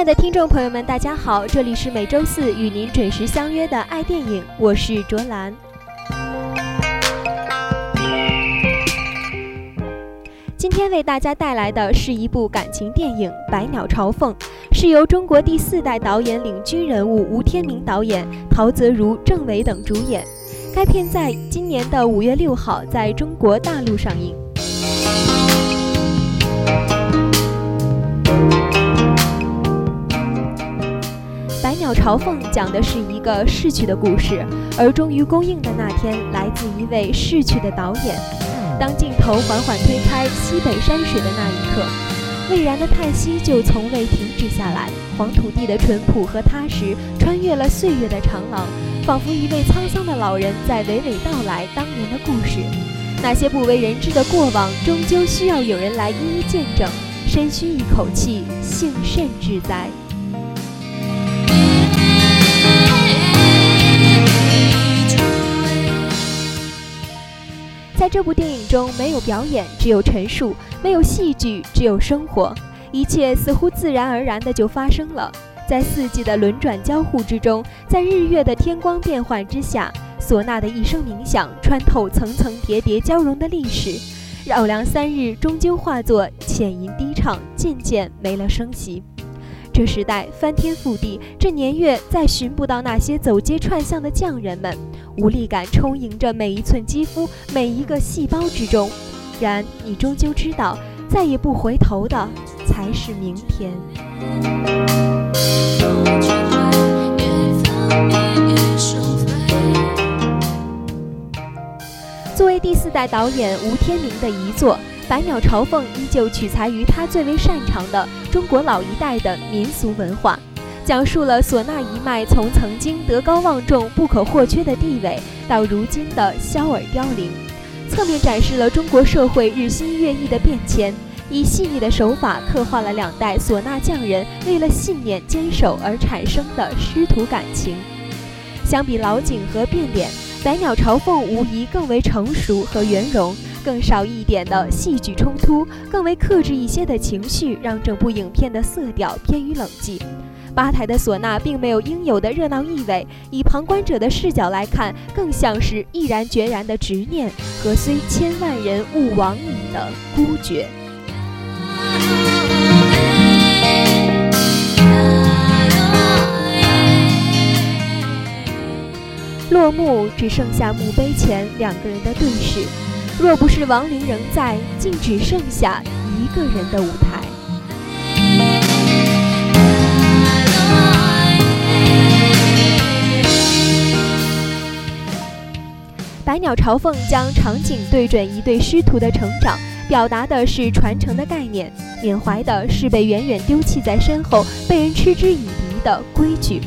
亲爱的听众朋友们，大家好，这里是每周四与您准时相约的爱电影，我是卓兰。今天为大家带来的是一部感情电影《百鸟朝凤》，是由中国第四代导演领军人物吴天明导演、陶泽如、郑伟等主演。该片在今年的五月六号在中国大陆上映。《鸟朝凤》讲的是一个逝去的故事，而终于公映的那天，来自一位逝去的导演。当镜头缓缓推开西北山水的那一刻，蔚然的叹息就从未停止下来。黄土地的淳朴和踏实，穿越了岁月的长廊，仿佛一位沧桑的老人在娓娓道来当年的故事。那些不为人知的过往，终究需要有人来一一见证。深吸一口气，幸甚至哉。这部电影中，没有表演，只有陈述；没有戏剧，只有生活。一切似乎自然而然的就发生了。在四季的轮转交互之中，在日月的天光变幻之下，唢呐的一声鸣响，穿透层层叠叠交融的历史，绕梁三日，终究化作浅吟低唱，渐渐没了声息。这时代翻天覆地，这年月再寻不到那些走街串巷的匠人们，无力感充盈着每一寸肌肤，每一个细胞之中。然你终究知道，再也不回头的才是明天。作为第四代导演吴天明的遗作。《百鸟朝凤》依旧取材于他最为擅长的中国老一代的民俗文化，讲述了唢呐一脉从曾经德高望重、不可或缺的地位，到如今的消而凋零，侧面展示了中国社会日新月异的变迁，以细腻的手法刻画了两代唢呐匠人为了信念坚守而产生的师徒感情。相比老井和变脸，《百鸟朝凤》无疑更为成熟和圆融。更少一点的戏剧冲突，更为克制一些的情绪，让整部影片的色调偏于冷寂。吧台的唢呐并没有应有的热闹意味，以旁观者的视角来看，更像是毅然决然的执念和虽千万人吾往矣的孤绝。落幕，只剩下墓碑前两个人的对视。若不是亡灵仍在，竟只剩下一个人的舞台。鸟朝凤将场景对准一对师徒的成长，表达的是传承的概念，缅怀的是被远远丢弃在身后、被人嗤之以鼻的规矩。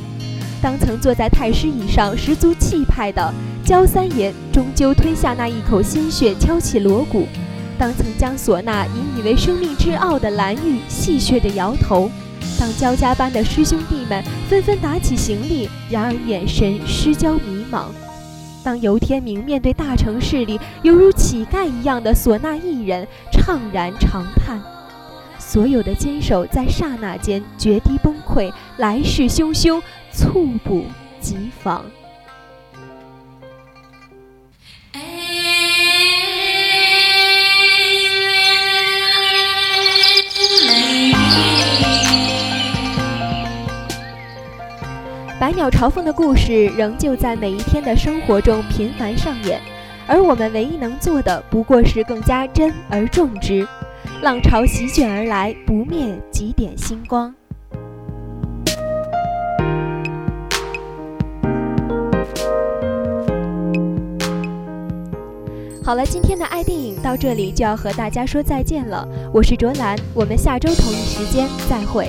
当曾坐在太师椅上、十足气派的。焦三爷终究吞下那一口鲜血，敲起锣鼓；当曾将唢呐引以为生命之傲的蓝玉戏谑着摇头；当焦家班的师兄弟们纷纷打起行李，然而眼神失焦迷茫；当游天明面对大城市里犹如乞丐一样的唢呐艺人怅然长叹，所有的坚守在刹那间决堤崩溃，来势汹汹，猝不及防。百鸟朝凤的故事仍旧在每一天的生活中频繁上演，而我们唯一能做的不过是更加真而重之。浪潮席卷而来，不灭几点星光。好了，今天的爱电影到这里就要和大家说再见了。我是卓兰，我们下周同一时间再会。